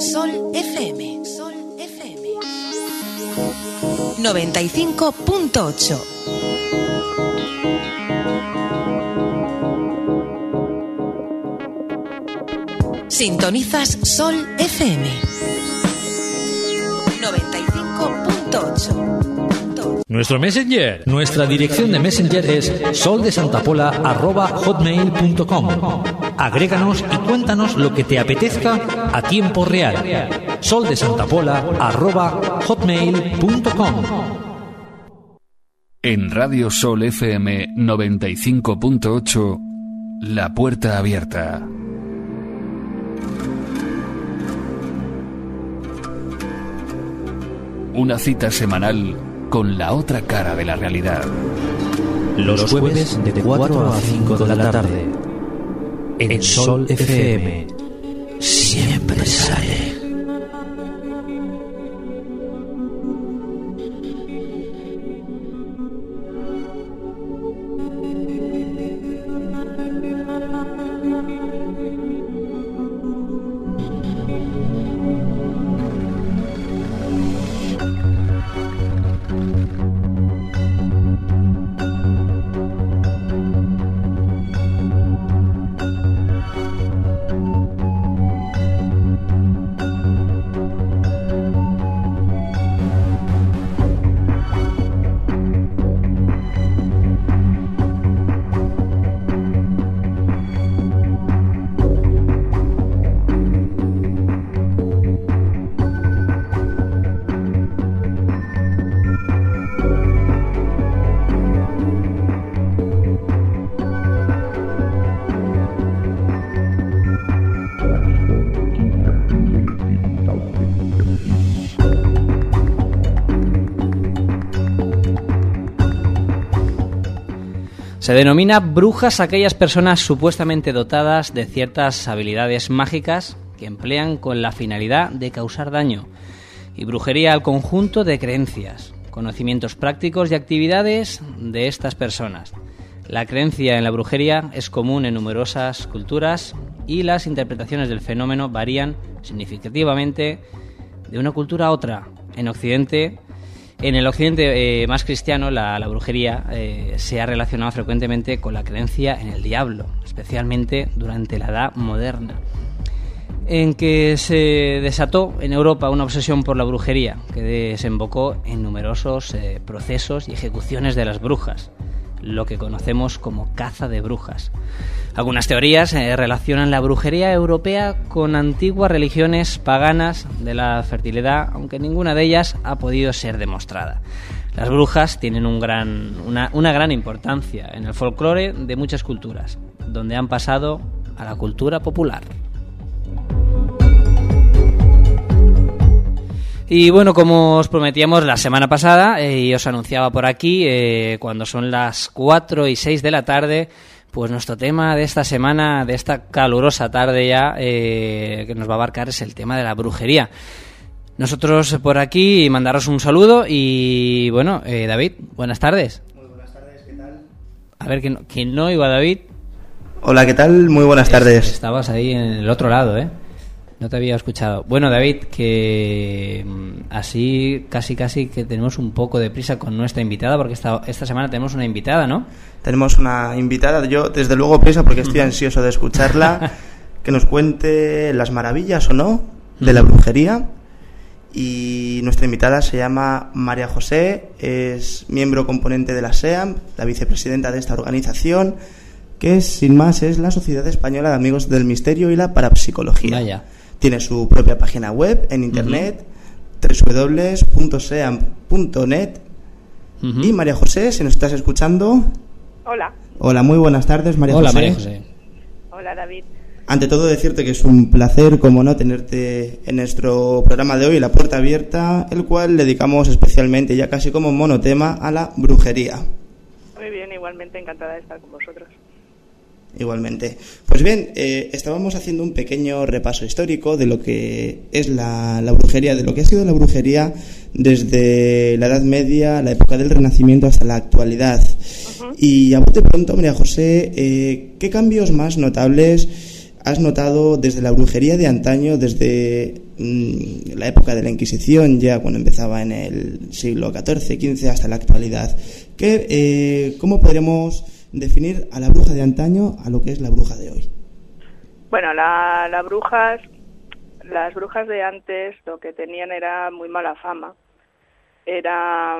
Sol FM. Sol FM. 95.8. Sintonizas Sol FM. Nuestro Messenger, nuestra dirección de Messenger es soldesantapola.hotmail.com. Agréganos y cuéntanos lo que te apetezca a tiempo real. soldesantapola.hotmail.com. En Radio Sol FM 95.8, La Puerta Abierta. Una cita semanal con la otra cara de la realidad. Los jueves de 4 a 5 de la tarde. En Sol FM. Siempre sale. Se denomina brujas a aquellas personas supuestamente dotadas de ciertas habilidades mágicas que emplean con la finalidad de causar daño, y brujería al conjunto de creencias, conocimientos prácticos y actividades de estas personas. La creencia en la brujería es común en numerosas culturas y las interpretaciones del fenómeno varían significativamente de una cultura a otra. En Occidente, en el occidente eh, más cristiano, la, brujería eh, se ha relacionado frecuentemente con la creencia en el diablo, especialmente durante la Edad Moderna, en que se desató en Europa una obsesión por la brujería, que desembocó en numerosos eh, procesos y ejecuciones de las brujas, lo que conocemos como caza de brujas. Algunas teorías eh, relacionan la brujería europea con antiguas religiones paganas de la fertilidad, aunque ninguna de ellas ha podido ser demostrada. Las brujas tienen una gran importancia en el folclore de muchas culturas, donde han pasado a la cultura popular. Y bueno, como os prometíamos la semana pasada eh, y os anunciaba por aquí, eh, cuando son las 4 y 6 de la tarde, pues nuestro tema de esta semana, de esta calurosa tarde ya, eh, que nos va a abarcar es el tema de la brujería. Nosotros por aquí mandaros un saludo y bueno, eh, David, buenas tardes. Muy buenas tardes, ¿qué tal? A ver, ¿quién, quién no iba David? Hola, ¿qué tal? Muy buenas Es- tardes. Estabas ahí en el otro lado, ¿eh? No te había escuchado. Bueno, David, que mm, así casi casi que tenemos un poco de prisa con nuestra invitada, porque esta, esta semana tenemos una invitada, ¿no? Tenemos una invitada, yo desde luego prisa porque estoy ansioso de escucharla, que nos cuente las maravillas o no de la brujería. Y nuestra invitada se llama María José, es miembro componente de la SEAM, la vicepresidenta de esta organización, que sin más es la Sociedad Española de Amigos del Misterio y la Parapsicología. Vaya. Tiene su propia página web en internet, www.seam.net. Ujú. Y María José, si nos estás escuchando, Hola, hola, muy buenas tardes, María Hola, José. María José. hola David. Ante todo decirte que es un placer, como no, tenerte en nuestro programa de hoy, La Puerta Abierta, el cual dedicamos especialmente, ya casi como monotema, a la brujería. Muy bien, igualmente encantada de estar con vosotros. Igualmente. Pues bien, eh, estábamos haciendo un pequeño repaso histórico de lo que es la, la, brujería, de lo que ha sido la brujería desde la Edad Media, la época del Renacimiento hasta la actualidad. Y a bote pronto, María José, eh, ¿qué cambios más notables has notado desde la brujería de antaño, desde mm, la época de la Inquisición, ya cuando empezaba en el siglo XIV, XV hasta la actualidad? ¿Qué, eh, ¿Cómo podríamos definir a la bruja de antaño a lo que es la bruja de hoy? Bueno, la, las brujas, las brujas de antes lo que tenían era muy mala fama. Era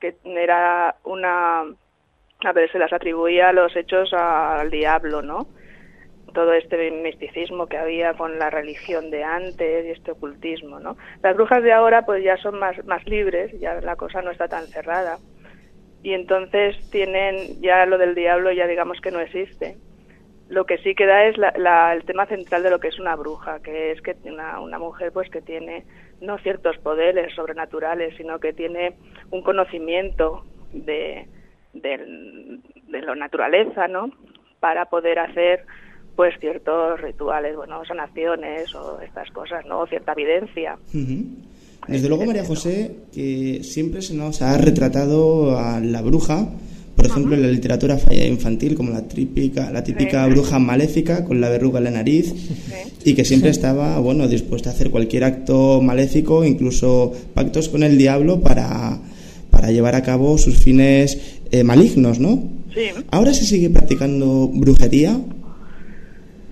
que era una, a ver, se las atribuía los hechos al diablo, ¿no? todo este misticismo que había con la religión de antes y este ocultismo, ¿no? Las brujas de ahora pues ya son más, más libres, ya la cosa no está tan cerrada y entonces tienen ya lo del diablo ya digamos que no existe. Lo que sí queda es la, el tema central de lo que es una bruja, que es que una, una mujer pues que tiene no ciertos poderes sobrenaturales, sino que tiene un conocimiento de, de, de la naturaleza, ¿no? Para poder hacer pues ciertos rituales, bueno, sanaciones o estas cosas, ¿no? O cierta evidencia. Desde luego, María José, que siempre se nos ha retratado a la bruja, por ejemplo, en la literatura infantil, como la típica, la típica bruja maléfica con la verruga en la nariz, y que siempre estaba, bueno, dispuesta a hacer cualquier acto maléfico, incluso pactos con el diablo para, para llevar a cabo sus fines eh, malignos, ¿no? Sí. ¿Ahora se sigue practicando brujería?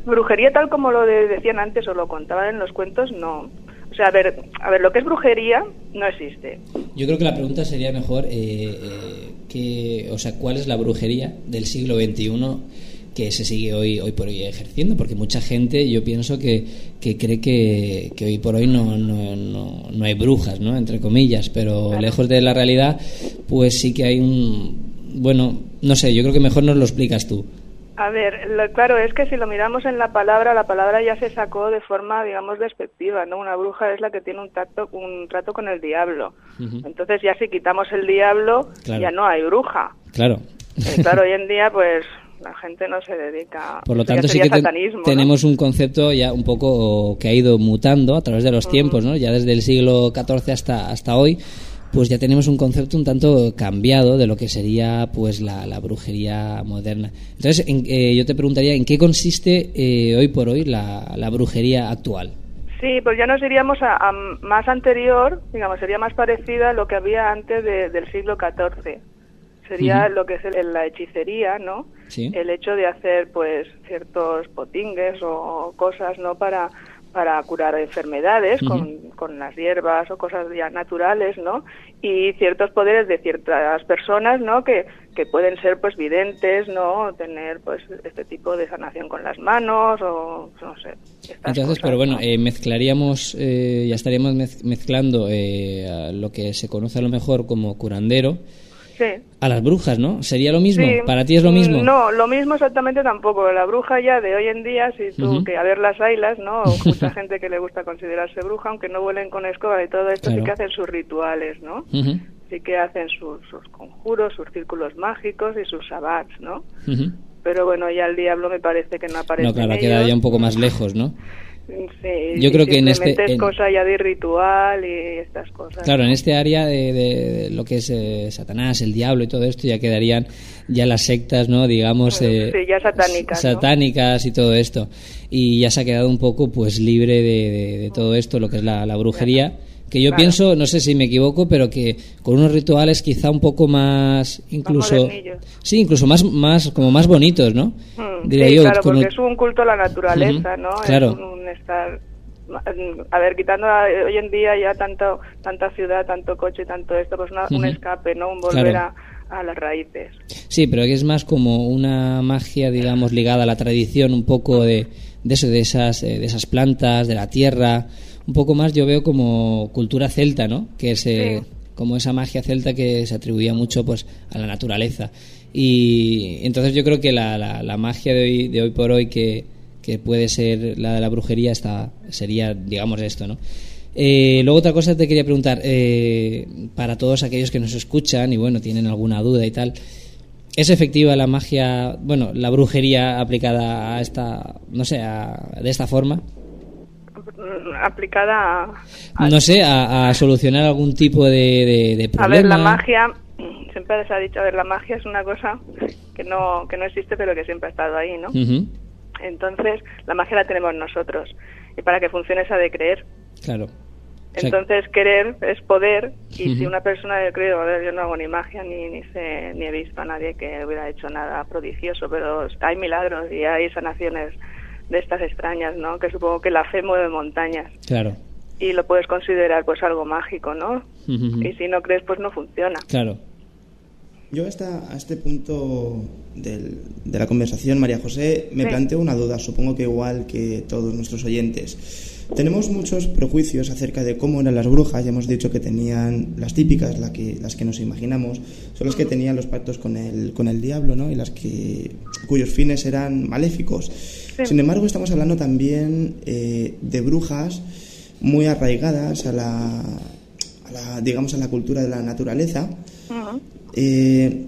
Brujería tal como lo decían antes o lo contaban en los cuentos, no. Sea, a ver, a ver, lo que es brujería no existe. Yo creo que la pregunta sería mejor, eh, eh, que, o sea, ¿cuál es la brujería del siglo XXI que se sigue hoy, hoy por hoy ejerciendo? Porque mucha gente, yo pienso que, que cree que, que, hoy por hoy no, no, no, no, hay brujas, ¿no? Entre comillas, pero lejos de la realidad, pues sí que hay un... Bueno, no sé, yo creo que mejor nos lo explicas tú. A ver, lo, claro, es que si lo miramos en la palabra, la palabra ya se sacó de forma, digamos, despectiva, ¿no? Una bruja es la que tiene un tacto, un trato con el diablo. Entonces ya si quitamos el diablo, ya no hay bruja. Claro. Eh, claro, hoy en día, pues la gente no se dedica. Por lo tanto, sí que tenemos un concepto ya un poco que ha ido mutando a través de los tiempos, ¿no? Ya desde el siglo XIV hasta hasta hoy pues ya tenemos un concepto un tanto cambiado de lo que sería pues la, brujería moderna. Entonces, eh, yo te preguntaría, ¿en qué consiste eh, hoy por hoy la, brujería actual? Sí, pues ya nos iríamos a, más anterior, digamos, sería más parecida a lo que había antes del siglo XIV. Sería lo que es la hechicería, ¿no? El hecho de hacer, pues, ciertos potingues o cosas, ¿no? Para para curar enfermedades con, con, las hierbas o cosas ya naturales, ¿no? Y ciertos poderes de ciertas personas, ¿no? Que, que pueden ser, pues, videntes, ¿no? Tener, pues, este tipo de sanación con las manos o, no sé. Entonces, pero bueno, eh, mezclaríamos, eh, ya estaríamos mezclando eh, lo que se conoce a lo mejor como curandero, a las brujas, ¿no? ¿Sería lo mismo? ¿Para ti es lo mismo? No, lo mismo exactamente tampoco. La bruja ya de hoy en día, si tú, que a ver las ailas, ¿no? mucha gente que le gusta considerarse bruja, aunque no vuelen con escoba y todo esto, sí que hacen sus rituales, ¿no? Sí que hacen sus, conjuros, sus círculos mágicos y sus sabbats, ¿no? Pero bueno, ya el diablo me parece que no aparece. No, claro, queda ya un poco más lejos, ¿no? Sí, yo creo que en este es cosa ya de ritual y estas cosas claro en este área de, lo que es eh, Satanás el diablo y todo esto ya quedarían ya las sectas no digamos eh, sí, ya satánicas satánicas y todo esto. Y ya se ha quedado un poco pues libre de, todo esto lo que es la, brujería que yo pienso, no sé si me equivoco, pero que con unos rituales quizá un poco más, incluso, sí, incluso más, más, como más bonitos, ¿no? Hmm, Diría sí, yo, claro, porque es un culto a la naturaleza, ¿no? Claro. Es un, estar, a ver, quitando hoy en día ya tanto, tanta ciudad, tanto coche, tanto esto, pues un escape, ¿no? Un volver a, a las raíces. Sí, pero es más como una magia, digamos, ligada a la tradición, un poco de, de eso, de esas, eh, de esas plantas, de la tierra un poco más yo veo como cultura celta, ¿no? Que es eh, como esa magia celta que se atribuía mucho pues a la naturaleza. Y entonces yo creo que la, la, magia de hoy, de hoy por hoy que, que, puede ser la de la brujería está, sería, digamos, esto, ¿no? Eh, luego otra cosa te quería preguntar, eh, para todos aquellos que nos escuchan y bueno, tienen alguna duda y tal, ¿Es efectiva la magia, bueno, la brujería aplicada a esta, no sé, a- de esta forma? Mm, Aplicada a, a- No sé, a, a solucionar algún tipo de, de, de A problema. ver, la magia, siempre se ha dicho, a ver, la magia es una cosa que no, que no existe, pero que siempre ha estado ahí, ¿no? Entonces, la magia la tenemos nosotros. Y para que funcione esa de creer. Claro. Entonces, querer es poder. Y si una persona yo creo, a ver, yo no hago ni magia, ni, ni sé, ni he visto a nadie que hubiera hecho nada prodigioso, pero hay milagros y hay sanaciones de estas extrañas, ¿no? Que supongo que la fe mueve montañas. claro. Y lo puedes considerar, pues, algo mágico, ¿no? Y si no crees, pues no funciona. Claro. Yo hasta a este punto del- de la conversación, María José, me Sí. planteo una duda, supongo que igual que todos nuestros oyentes. Tenemos muchos prejuicios acerca de cómo eran las brujas, ya hemos dicho que tenían las típicas, la que, las que nos imaginamos, son las que tenían los pactos con el, con el diablo, ¿no? Y las que, cuyos fines eran maléficos. Sin embargo, estamos hablando también eh, de brujas muy arraigadas a la, a la, digamos, a la cultura de la naturaleza. Eh,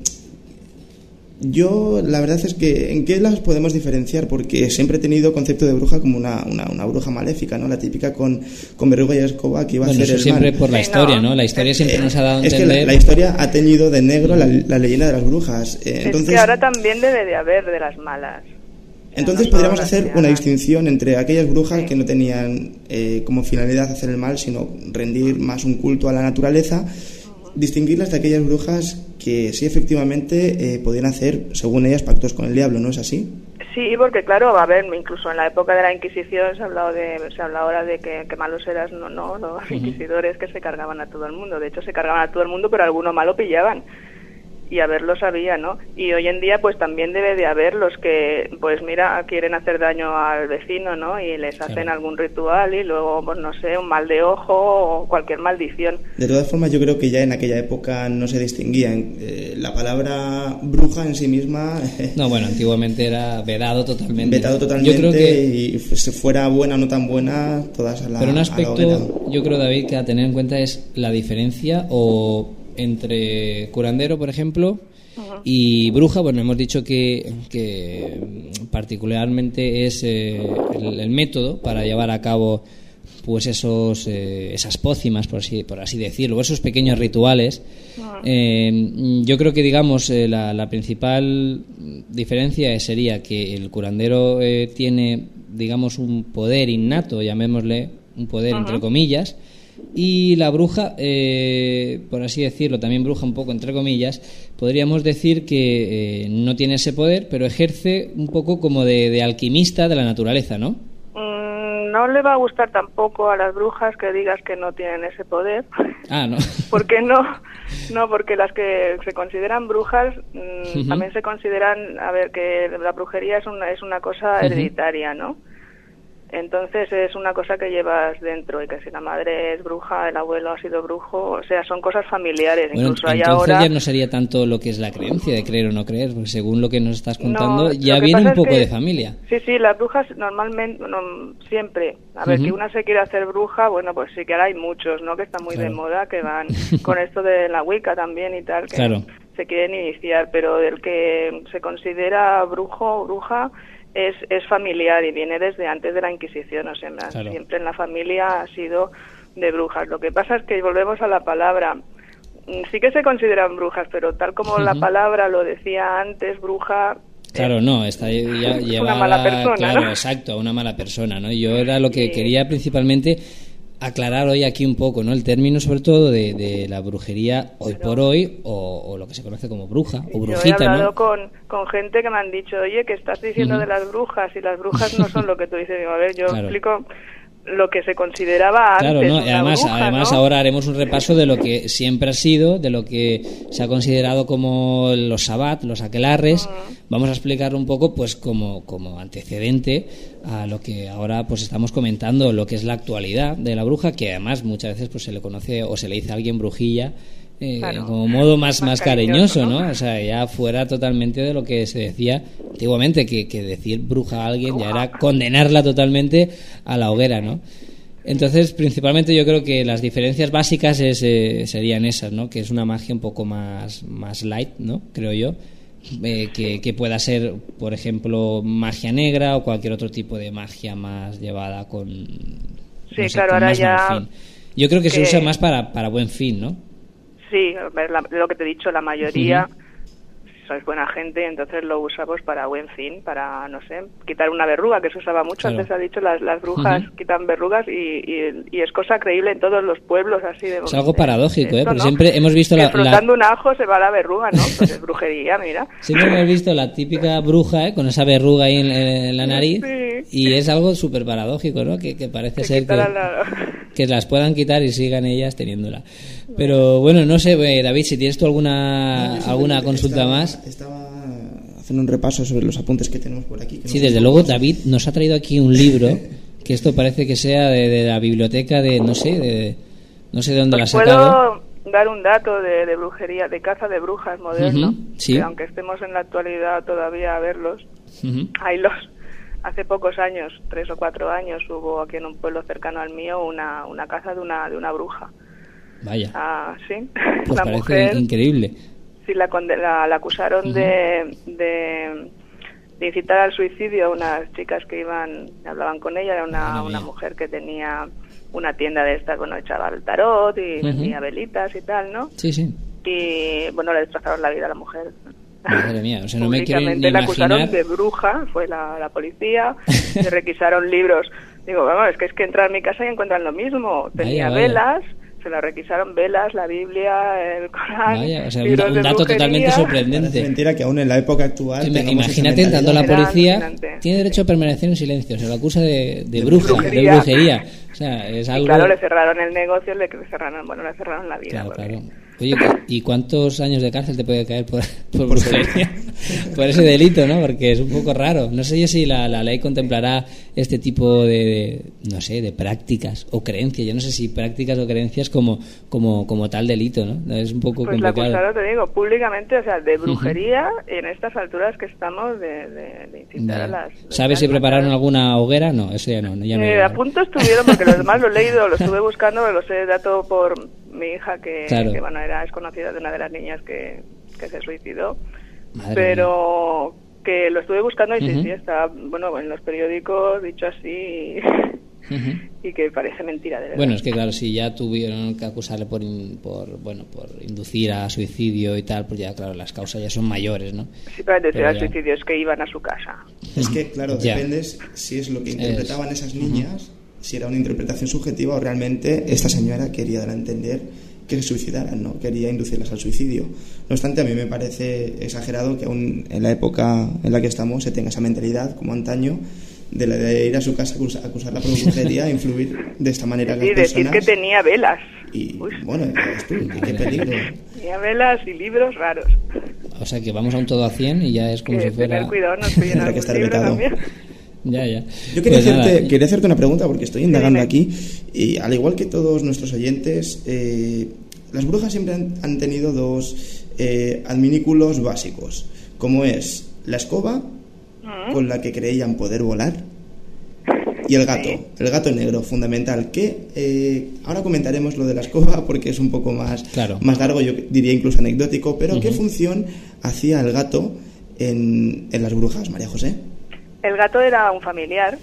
yo, la verdad es que, ¿en qué las podemos diferenciar? Porque siempre he tenido concepto de bruja como una, una, una bruja maléfica, ¿no? La típica con, con verruga y escoba que iba Bueno, a hacer eso siempre mal. por la historia, no. La historia siempre nos ha dado a es que la, historia ha teñido de negro la, la leyenda de las brujas. Eh, entonces, es que ahora también debe de haber de las malas. entonces No podríamos hacer una distinción entre aquellas brujas Sí. que no tenían eh, como finalidad hacer el mal, sino rendir más un culto a la naturaleza, distinguirlas de aquellas brujas que sí efectivamente eh, podían hacer, según ellas, pactos con el diablo, ¿no es así? Sí, porque claro, va a haber, incluso en la época de la Inquisición se ha hablado de, se habla ahora de que, que malos eras, no, no, los inquisidores que se cargaban a todo el mundo. De hecho, se cargaban a todo el mundo, pero alguno malo pillaban. Y a ver, lo sabía, ¿no? Y hoy en día, pues también debe de haber los que, pues mira, quieren hacer daño al vecino, ¿no? Y les hacen Claro. algún ritual y luego, pues no sé, un mal de ojo o cualquier maldición. De todas formas, yo creo que ya en aquella época no se distinguía. eh, la palabra bruja en sí misma, No, bueno, antiguamente era vedado totalmente. vetado totalmente, Yo creo que... y si fuera buena o no tan buena, todas a la Pero un aspecto, yo creo, David, que a tener en cuenta es la diferencia o entre curandero, por ejemplo, y bruja. Bueno, hemos dicho que, que mm, particularmente es eh, el, el método para llevar a cabo pues esos eh, esas pócimas por así por así decirlo esos pequeños rituales. Eh, yo creo que digamos eh, la, la principal diferencia sería que el curandero eh, tiene digamos un poder innato llamémosle un poder entre comillas y la bruja eh, por así decirlo también bruja un poco entre comillas podríamos decir que eh, no tiene ese poder pero ejerce un poco como de, de alquimista de la naturaleza no Mm, no le va a gustar tampoco a las brujas que digas que no tienen ese poder. ah no ¿Por qué no? No, porque las que se consideran brujas mm, también se consideran, a ver, que la brujería es una, es una cosa hereditaria, ¿no? Entonces es una cosa que llevas dentro y que si la madre es bruja, el abuelo ha sido brujo, o sea, son cosas familiares. Bueno, Incluso hay entonces ahora... ya no sería tanto lo que es la creencia de creer o no creer, porque según lo que nos estás contando, No, ya viene un es poco que- de familia. Sí, sí, las brujas normalmente, no, siempre. A ver, Ujú. que una se quiere hacer bruja, bueno, pues sí que ahora hay muchos, ¿no? Que están muy Claro. de moda, que van con esto de la Wicca también y tal, que Claro. se quieren iniciar, pero el que se considera brujo o bruja es, es familiar y viene desde antes de la Inquisición, o sea, Claro. siempre en la familia ha sido de brujas. Lo que pasa es que volvemos a la palabra. Mm, Sí que se consideran brujas, pero tal como la palabra lo decía antes, bruja Claro, no, está ya Una llevada, mala persona, claro, ¿no? exacto, una mala persona, ¿no? Yo era lo que quería principalmente aclarar hoy aquí un poco, ¿no? El término sobre todo de, de la brujería hoy por hoy o, o lo que se conoce como bruja o Yo he brujita, hablado ¿no? con, con gente que me han dicho, oye, que estás diciendo de las brujas y las brujas no son lo que tú dices. Digo, a ver, yo Claro. explico lo que se consideraba antes. Claro, ¿no? Y una además, bruja, además ¿no? ahora haremos un repaso de lo que siempre ha sido, de lo que se ha considerado como los sabbat, los aquelarres. Vamos a explicar un poco, pues, como, como antecedente a lo que ahora pues estamos comentando, lo que es la actualidad de la bruja, que además muchas veces pues se le conoce o se le dice a alguien brujilla. Eh, Claro. como modo más, Más más cariñoso, cariñoso, ¿no? ¿no? O sea, ya fuera totalmente de lo que se decía antiguamente, que, que decir bruja a alguien ya era condenarla totalmente a la hoguera, ¿no? Entonces, principalmente yo creo que las diferencias básicas es, eh, serían esas, ¿no? Que es una magia un poco más, más light, ¿no? Creo yo. eh, que, que pueda ser, por ejemplo, magia negra o cualquier otro tipo de magia más llevada con. Sí, no sé, claro, con ahora más ya. Yo creo que, se que- usa más para, para buen fin, ¿no? Sí, la- lo que te he dicho, la mayoría sois buena gente, entonces lo usamos para buen fin, para, no sé, quitar una verruga, que se usaba mucho. Claro. Antes ha dicho, las, las brujas quitan verrugas y, y, y es cosa creíble en todos los pueblos así de... Es algo paradógico, ¿eh? Porque ¿no? siempre hemos visto Que la- la- frotando un ajo se va la verruga, ¿no? Pues es brujería, mira. Siempre hemos visto la típica bruja, ¿eh? Con esa verruga ahí en, en la nariz. Sí. Y es algo súper paradójico, ¿no? Que, que parece ser que, la- que las puedan quitar y sigan ellas teniéndola. Pero bueno, no sé, eh, David, si tienes tú alguna, alguna consulta Estaba- más. Estaba haciendo un repaso sobre los apuntes que tenemos por aquí. que Sí, no desde luego. David nos ha traído aquí un libro que esto parece que sea de, de la biblioteca de, no sé, de, no sé de dónde la ha Os sacado. puedo dar un dato de, de brujería, de caza de brujas moderno, sí. que aunque estemos en la actualidad todavía a verlos, Ujú. hay los hace pocos años, tres o cuatro años, hubo aquí en un pueblo cercano al mío una, una caza de una de una bruja. Vaya, Ah, sí. pues la parece mujer increíble. sí la, la, la acusaron de, de, de incitar al suicidio a unas chicas que iban, hablaban con ella, era una, una mujer que tenía una tienda de estas, bueno, echaba el tarot y vendía velitas y tal, ¿no? Sí, sí. y bueno le destrozaron la vida a la mujer Madre mía, o sea, no me quiero ni la acusaron imaginar. de bruja fue la, la policía le requisaron libros digo vamos es que es que entrar a mi casa y encuentran lo mismo tenía Vaya, vaya. velas se la requisaron velas la Biblia el Corán Vaya, o sea, un, un de dato brujería. totalmente sorprendente. mentira que aún en la época actual. Imagínate entrando a la policía, tiene derecho a permanecer en silencio, se lo acusa de, de bruja, de brujería. brujería. O sea, es y algo... claro le cerraron el negocio le cerraron bueno le cerraron la vida Claro, porque- claro. Oye, ¿cu- ¿y cuántos años de cárcel te puede caer por, por brujería? por ese delito, ¿no? Porque es un poco raro. No sé yo si la, la ley contemplará este tipo de, de, no sé, de prácticas o creencias. Yo no sé si prácticas o creencias como, como, como tal delito, ¿no? Es un poco Pues la complicado. acusaron, te digo, públicamente, o sea, de brujería en estas alturas que estamos de, de, de incitar a las... ¿Sabes si prepararon alguna hoguera? No, eso ya no. Ya no Eh, a punto estuvieron, porque los demás lo he leído, lo estuve buscando, lo sé dato por mi hija, que, Claro. que, bueno, era, es conocida de una de las niñas que, que se suicidó. Madre pero que lo estuve buscando y sí, sí, está, bueno, en los periódicos dicho así y que parece mentira, de verdad. Bueno, es que claro, si ya tuvieron que acusarle por, in- por bueno por inducir a suicidio y tal, pues ya claro, las causas ya son mayores, ¿no? Sí, para pero al ya. suicidio es que iban a su casa. Es que, claro, Ya. depende si es lo que interpretaban esas niñas, si era una interpretación subjetiva o realmente esta señora quería dar a entender que se suicidaran, ¿no? Quería inducirlas al suicidio. No obstante, a mí me parece exagerado que aún en la época en la que estamos se tenga esa mentalidad, como antaño, de, la de ir a su casa, acus- acusarla por brujería, e influir de esta manera Sí, las decir personas. que tenía velas. Y, Uy, bueno, tú, qué peligro. tenía velas y libros raros. O sea que vamos a un todo a 100 y ya es como que si fuera tener cuidado, no estoy en que estar vetado. Ya, ya. Yo quería, Pues hacerte, quería hacerte una pregunta porque estoy indagando dime. aquí y al igual que todos nuestros oyentes, eh, las brujas siempre han, han tenido dos eh, adminículos básicos, como es la escoba Mm. con la que creían poder volar y el gato, Sí. el gato negro, fundamental. Que eh, ahora comentaremos lo de la escoba porque es un poco más, Claro. más largo, yo diría incluso anecdótico, pero ¿qué Ujú. función hacía el gato en, en las brujas, María José? El gato era un familiar.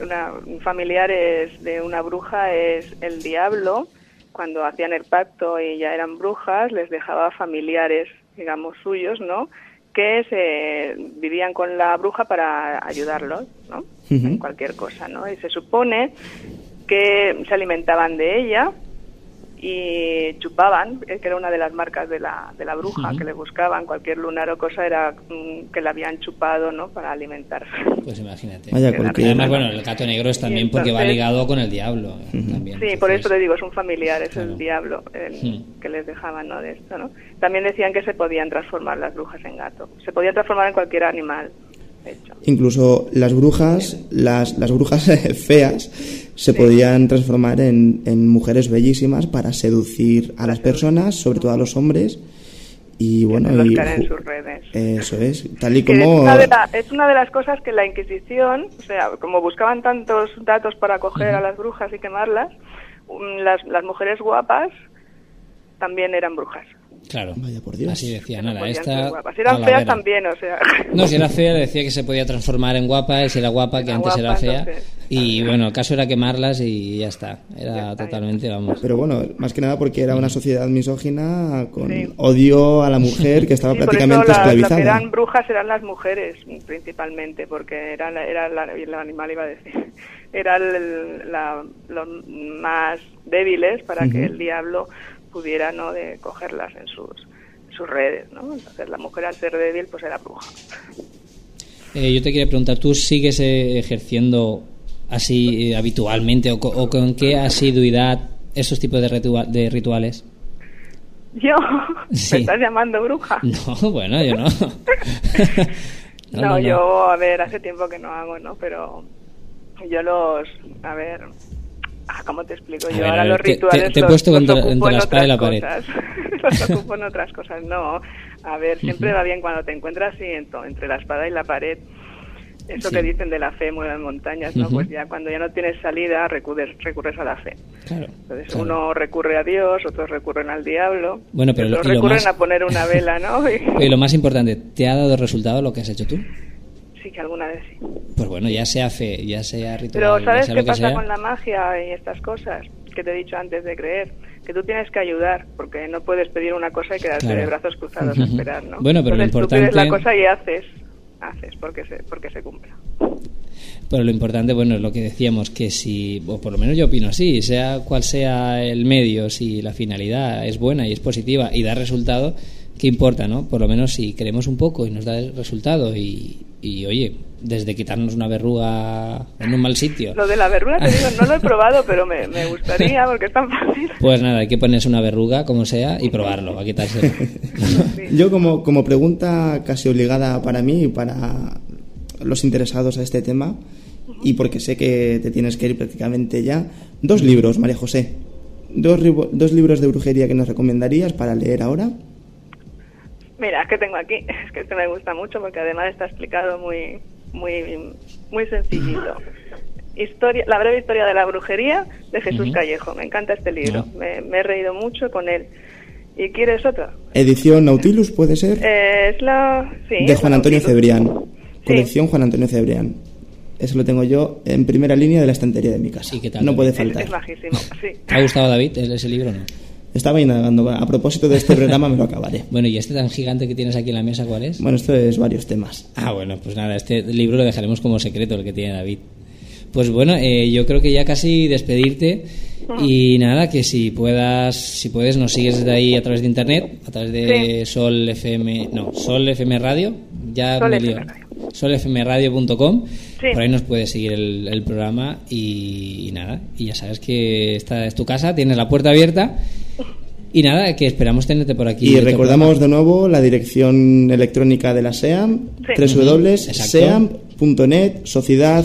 Una, un familiar es de una bruja es el diablo. Cuando hacían el pacto y ya eran brujas, les dejaba familiares, digamos, suyos, ¿no? Que se vivían con la bruja para ayudarlos, ¿no? En cualquier cosa, ¿no? Y se supone que se alimentaban de ella y chupaban, eh, que era una de las marcas de la, de la bruja, que le buscaban cualquier lunar o cosa, era mm, que la habían chupado, ¿no? Para alimentarse. Pues imagínate. Vaya, Y además, bueno, el gato negro es también Y porque va entonces- ligado con el diablo. eh, también, Sí, por eso entonces- te digo, es un familiar, es Claro. el diablo el que les dejaban, ¿no? De esto, ¿no? También decían que se podían transformar las brujas en gato. Se podían transformar en cualquier animal, de hecho. Incluso las brujas, las, las brujas feas, se podían transformar en, en mujeres bellísimas para seducir a las personas, sobre todo a los hombres. Y bueno, y en sus redes. eso es, tal y Que es, como. una de la- es una de las cosas que la Inquisición, o sea, como buscaban tantos datos para coger a las brujas y quemarlas, las, las mujeres guapas también eran brujas. Claro. Vaya por Dios. Así decía, No nada, podían esta... Si eran feas también, o sea. No, si era fea, le decía que se podía transformar en guapa, y si era guapa, que Era antes era fea. entonces, Y bueno, el caso era quemarlas y ya está. Era Ya está, totalmente, vamos. Pero bueno, más que nada porque era una sociedad misógina con Sí. odio a la mujer que estaba Sí, por prácticamente eso la- Las esclavizada. que eran brujas eran las mujeres, principalmente, porque era, la- era la- el animal, iba a decir, era el- la- los más débiles para que el diablo pudiera no de cogerlas en sus, sus redes, ¿no? Entonces la mujer al ser débil, pues era bruja. Eh, yo te quería preguntar, ¿tú sigues eh, ejerciendo así eh, habitualmente o, co- o con qué asiduidad esos tipos de, ritua- de rituales? ¿Yo? Sí. ¿Me estás llamando bruja? No, bueno, yo no. No, yo, a ver, hace tiempo que no hago, ¿no? Pero yo los, a ver, ah, ¿cómo te explico? A yo ver, ahora ver, los te- te- rituales te he los- puesto los ocupo entre en la espada y la pared. cosas. los ocupo en otras cosas, no. A ver, siempre va bien cuando te encuentras así entre la espada y la pared. Eso Sí. que dicen de la fe mueve montañas, ¿no? Ujú. Pues ya cuando ya no tienes salida recurres, recurres a la fe. Claro, Entonces claro. uno recurre a Dios, otros recurren al diablo, Bueno, pero lo- otros lo recurren más- a poner una vela, ¿no? Y lo más importante, ¿te ha dado resultado lo que has hecho tú? Sí que alguna vez sí. Pues bueno, ya sea fe, ya sea ritual, Pero ya ¿sabes sea qué lo que pasa sea. con la magia y estas cosas que te he dicho antes de creer? Que tú tienes que ayudar, porque no puedes pedir una cosa y quedarte Claro. de brazos cruzados a esperar, ¿no? Bueno, pero lo Entonces, tú pides la importante- cosa y haces, haces porque se, porque se cumpla. Pero lo importante, bueno, es lo que decíamos, que si, o por lo menos yo opino así, sea cual sea el medio, si la finalidad es buena y es positiva y da resultado, ¿qué importa, no? Por lo menos si queremos un poco y nos da el resultado y, y oye, desde quitarnos una verruga en un mal sitio. Lo de la verruga, te digo, no lo he probado, pero me, me gustaría porque es tan fácil. Pues nada, hay que ponerse una verruga, como sea, y probarlo, a quitárselo. Yo como, como pregunta casi obligada para mí y para los interesados a este tema, y porque sé que te tienes que ir prácticamente ya, dos libros, María José. Dos, ribo- dos libros de brujería que nos recomendarías para leer ahora. Mira, es que tengo aquí, es que este me gusta mucho porque además está explicado muy, muy, muy sencillito. Historia, la breve historia de la brujería de Jesús. Callejo. Me encanta este libro, me, me he reído mucho con él. ¿Y quieres otro? Edición Nautilus, ¿puede ser? Eh, es la... Sí, de es Juan Antonio Nautilus. Cebrián. Sí. Colección Juan Antonio Cebrián. Eso lo tengo yo en primera línea de la estantería de mi casa. ¿Y qué tal? No puede Es, faltar. es majísimo, sí. ¿Te ha gustado, David, ese libro o no? Estaba indagando. A propósito de este programa me lo acabaré. Bueno, ¿y este tan gigante que tienes aquí en la mesa cuál es? Bueno, esto es varios temas. Ah, bueno, pues nada, este libro lo dejaremos como secreto, el que tiene David. Pues bueno, eh, yo creo que ya casi despedirte y nada, que si puedas, si puedes, nos sigues desde ahí a través de internet, a través de Sol FM, no, Sol FM Radio, ya Sol me FM lío. Radio. solfmradio.com, Sí. por ahí nos puedes seguir el, el programa y, y nada, y ya sabes que esta es tu casa, tienes la puerta abierta y nada, que esperamos tenerte por aquí. Y recordamos de nuevo la dirección electrónica de la SEAM, Sí. www.seam.net, Sociedad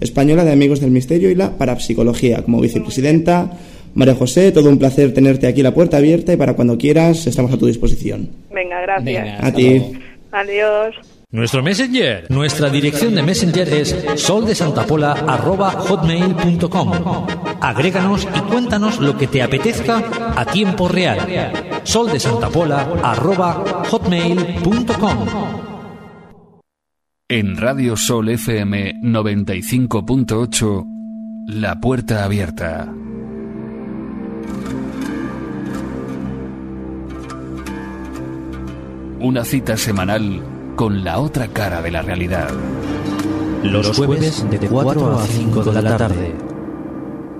Española de Amigos del Misterio y la Parapsicología. Como vicepresidenta, María José, todo un placer tenerte aquí la puerta abierta y para cuando quieras estamos a tu disposición. Venga, gracias. Venga, A ti. luego. Adiós. Nuestro Messenger. Nuestra dirección de Messenger es soldesantapola.hotmail.com. Agréganos y cuéntanos lo que te apetezca a tiempo real. soldesantapola.hotmail.com. En Radio Sol FM 95.8, La Puerta Abierta. Una cita semanal con la otra cara de la realidad. Los jueves de 4 a 5 de la tarde.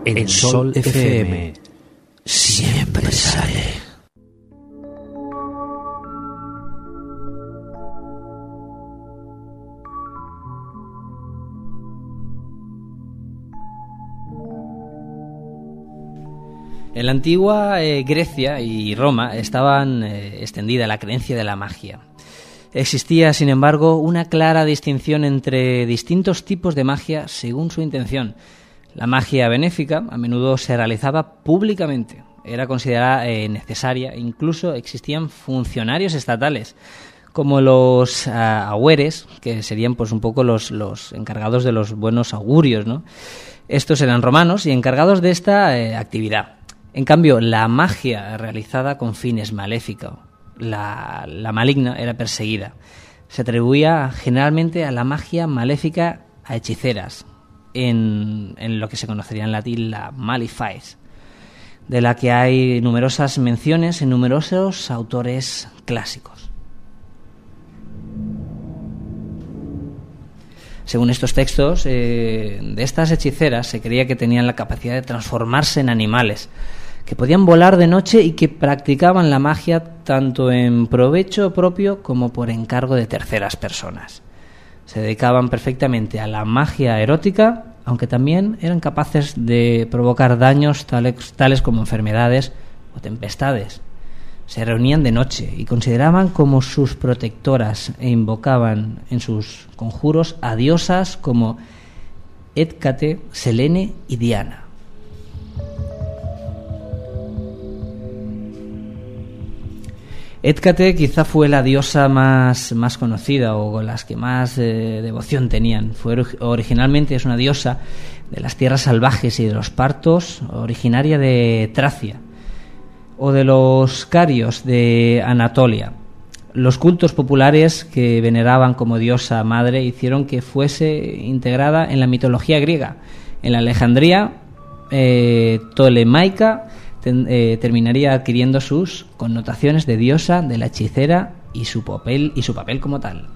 En Sol FM. Siempre sale. En la antigua eh, Grecia y Roma estaban eh, extendida la creencia de la magia. Existía, sin embargo, una clara distinción entre distintos tipos de magia según su intención. La magia benéfica a menudo se realizaba públicamente, era considerada eh, necesaria, incluso existían funcionarios estatales como los agüeres, que serían pues un poco los, los encargados de los buenos augurios, ¿no? Estos eran romanos y encargados de esta eh, actividad. En cambio, la magia realizada con fines maléficos la, maligna era perseguida. Se atribuía generalmente a la magia maléfica a hechiceras, en, en lo que se conocería en latín la Malifies, de la que hay numerosas menciones en numerosos autores clásicos. Según estos textos, eh, de estas hechiceras se creía que tenían la capacidad de transformarse en animales, que podían volar de noche y que practicaban la magia tanto en provecho propio como por encargo de terceras personas. Se dedicaban perfectamente a la magia erótica, aunque también eran capaces de provocar daños tales, como enfermedades o tempestades. Se reunían de noche y consideraban como sus protectoras e invocaban en sus conjuros a diosas como Hécate, Selene y Diana. Hécate quizá fue la diosa más, más conocida o las que más eh, devoción tenían. Fue ori- originalmente es una diosa de las tierras salvajes y de los partos, originaria de Tracia o de los carios de Anatolia. Los cultos populares que veneraban como diosa madre hicieron que fuese integrada en la mitología griega. En la Alejandría eh, tolemaica ten- eh, terminaría adquiriendo sus connotaciones de diosa, de la hechicera y su papel y su papel como tal.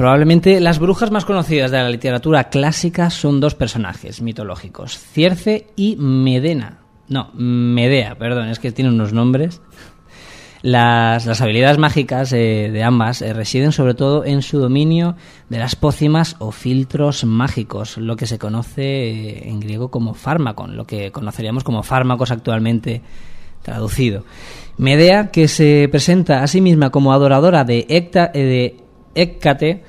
Probablemente las brujas más conocidas de la literatura clásica son dos personajes mitológicos, Circe y Medena. No, Medea, perdón, es que tiene unos nombres. Las, las habilidades mágicas eh, de ambas eh, residen sobre todo en su dominio de las pócimas o filtros mágicos, lo que se conoce eh, en griego como fármacon, lo que conoceríamos como fármacos actualmente traducido. Medea, que se presenta a sí misma como adoradora de, Hecta- de Hécate,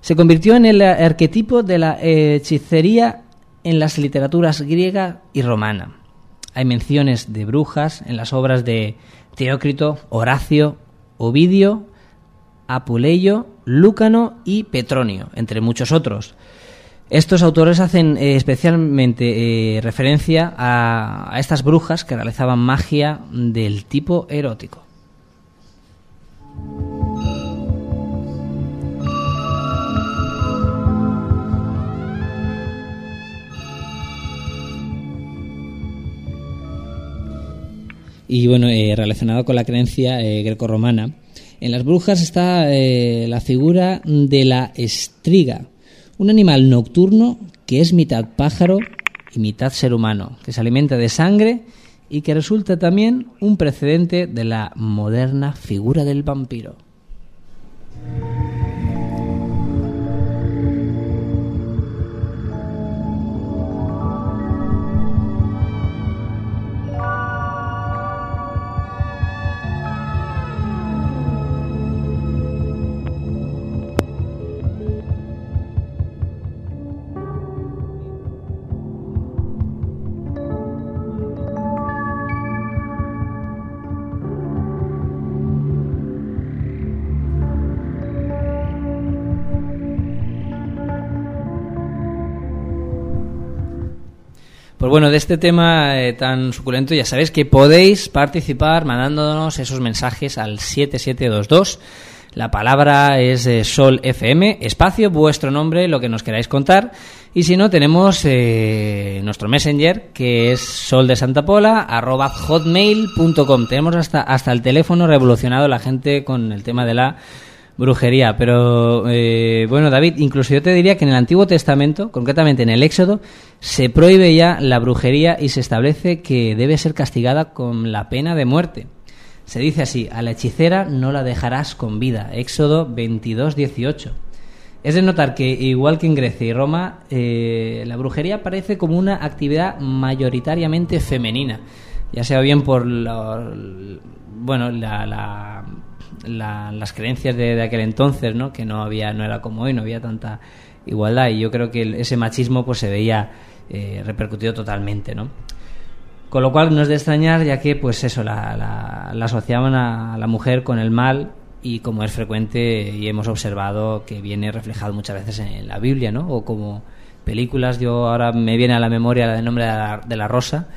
se convirtió en el arquetipo de la hechicería en las literaturas griega y romana. Hay menciones de brujas en las obras de Teócrito, Horacio, Ovidio, Apuleyo, Lúcano y Petronio, entre muchos otros. Estos autores hacen eh, especialmente eh, referencia a, a estas brujas que realizaban magia del tipo erótico. Y bueno, eh, relacionado con la creencia eh, grecorromana. En las brujas está eh, la figura de la estriga, un animal nocturno que es mitad pájaro y mitad ser humano, que se alimenta de sangre y que resulta también un precedente de la moderna figura del vampiro. Pues bueno, de este tema eh, tan suculento ya sabéis que podéis participar mandándonos esos mensajes al 7722. La palabra es eh, Sol FM, espacio, vuestro nombre, lo que nos queráis contar. Y si no, tenemos eh, nuestro messenger que es soldesantapola arroba hotmail.com. Tenemos hasta, hasta el teléfono revolucionado la gente con el tema de la brujería. Pero eh, bueno, David, incluso yo te diría que en el Antiguo Testamento, concretamente en el Éxodo, se prohíbe ya la brujería y se establece que debe ser castigada con la pena de muerte. Se dice así, a la hechicera no la dejarás con vida. Éxodo 22, 18. Es de notar que, igual que en Grecia y Roma, eh, la brujería parece como una actividad mayoritariamente femenina, ya sea bien por la, bueno, la, la, la, las creencias de, aquel entonces, ¿no? que no había, no era como hoy, no había tanta igualdad y yo creo que ese machismo pues se veía eh, repercutido totalmente, ¿no? Con lo cual no es de extrañar, ya que, pues eso, la, la- la asociaban a la mujer con el mal y como es frecuente y hemos observado que viene reflejado muchas veces en la Biblia, ¿no? O como películas, yo ahora me viene a la memoria el nombre de la, de la rosa,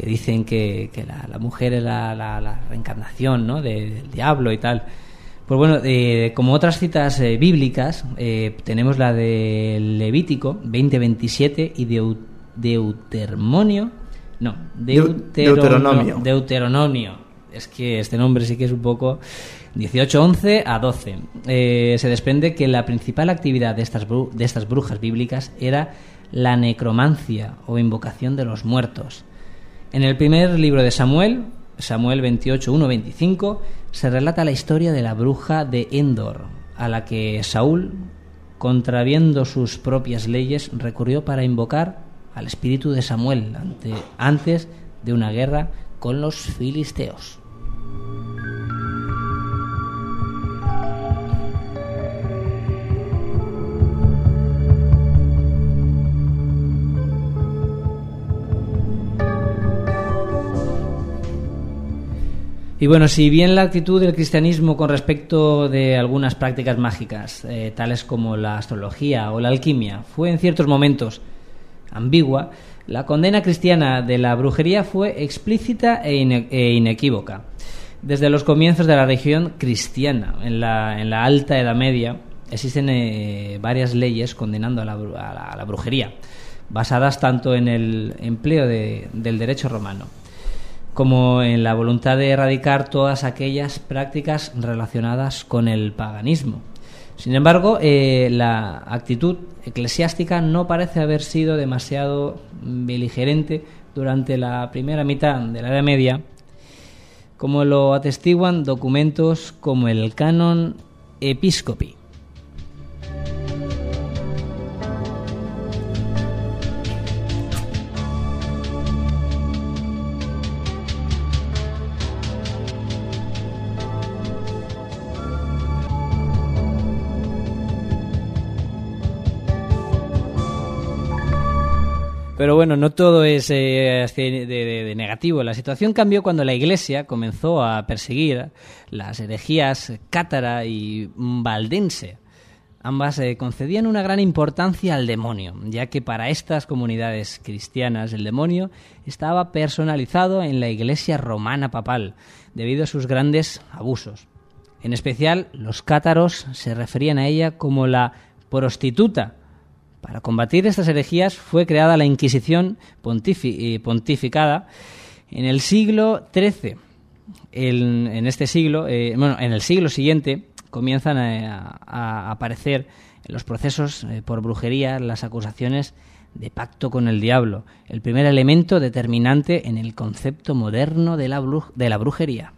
que dicen que, que la, la mujer es la, la- la reencarnación, ¿no? De- del diablo y tal. Pues bueno, eh, como otras citas eh, bíblicas, eh, tenemos la de Levítico 20:27 y Deu- Deuteronomio. No, Deu- Deuterono- Deuteronomio. Deuteronomio. Es que este nombre sí que es un poco 18:11 a 12. Eh, se desprende que la principal actividad de estas, de estas brujas bíblicas era la necromancia o invocación de los muertos. En el primer libro de Samuel, Samuel 28, 1, 25, se relata la historia de la bruja de Endor, a la que Saúl, contraviendo sus propias leyes, recurrió para invocar al espíritu de Samuel ante- antes de una guerra con los filisteos. Y bueno, si bien la actitud del cristianismo con respecto de algunas prácticas mágicas, eh, tales como la astrología o la alquimia, fue en ciertos momentos ambigua, la condena cristiana de la brujería fue explícita e, e inequívoca. Desde los comienzos de la región cristiana, en la, en la Alta Edad Media, existen eh, varias leyes condenando a la, bru- a la- a la brujería, basadas tanto en el empleo de- del derecho romano como en la voluntad de erradicar todas aquellas prácticas relacionadas con el paganismo. Sin embargo, eh, la actitud eclesiástica no parece haber sido demasiado beligerante durante la primera mitad de la Edad Media, como lo atestiguan documentos como el Canon Episcopi. Pero bueno, no todo es eh, de negativo. La situación cambió cuando la Iglesia comenzó a perseguir las herejías cátara y valdense. Ambas eh, concedían una gran importancia al demonio, ya que para estas comunidades cristianas el demonio estaba personalizado en la Iglesia romana papal, debido a sus grandes abusos. En especial, los cátaros se referían a ella como la prostituta, para combatir estas herejías fue creada la Inquisición eh, pontificada en el siglo XIII. En este siglo, eh, bueno, en el siglo siguiente comienzan a, a aparecer los procesos eh, por brujería las acusaciones de pacto con el diablo, el primer elemento determinante en el concepto moderno de la, de la brujería.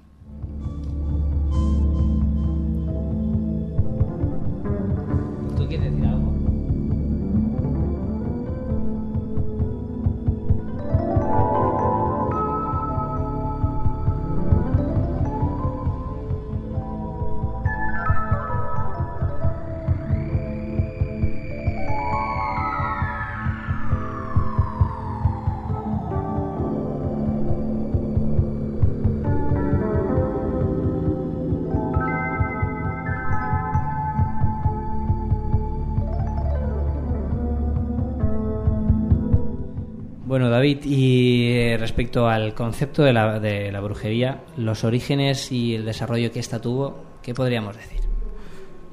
Respecto al concepto de la, de la brujería, los orígenes y el desarrollo que ésta tuvo, ¿qué podríamos decir?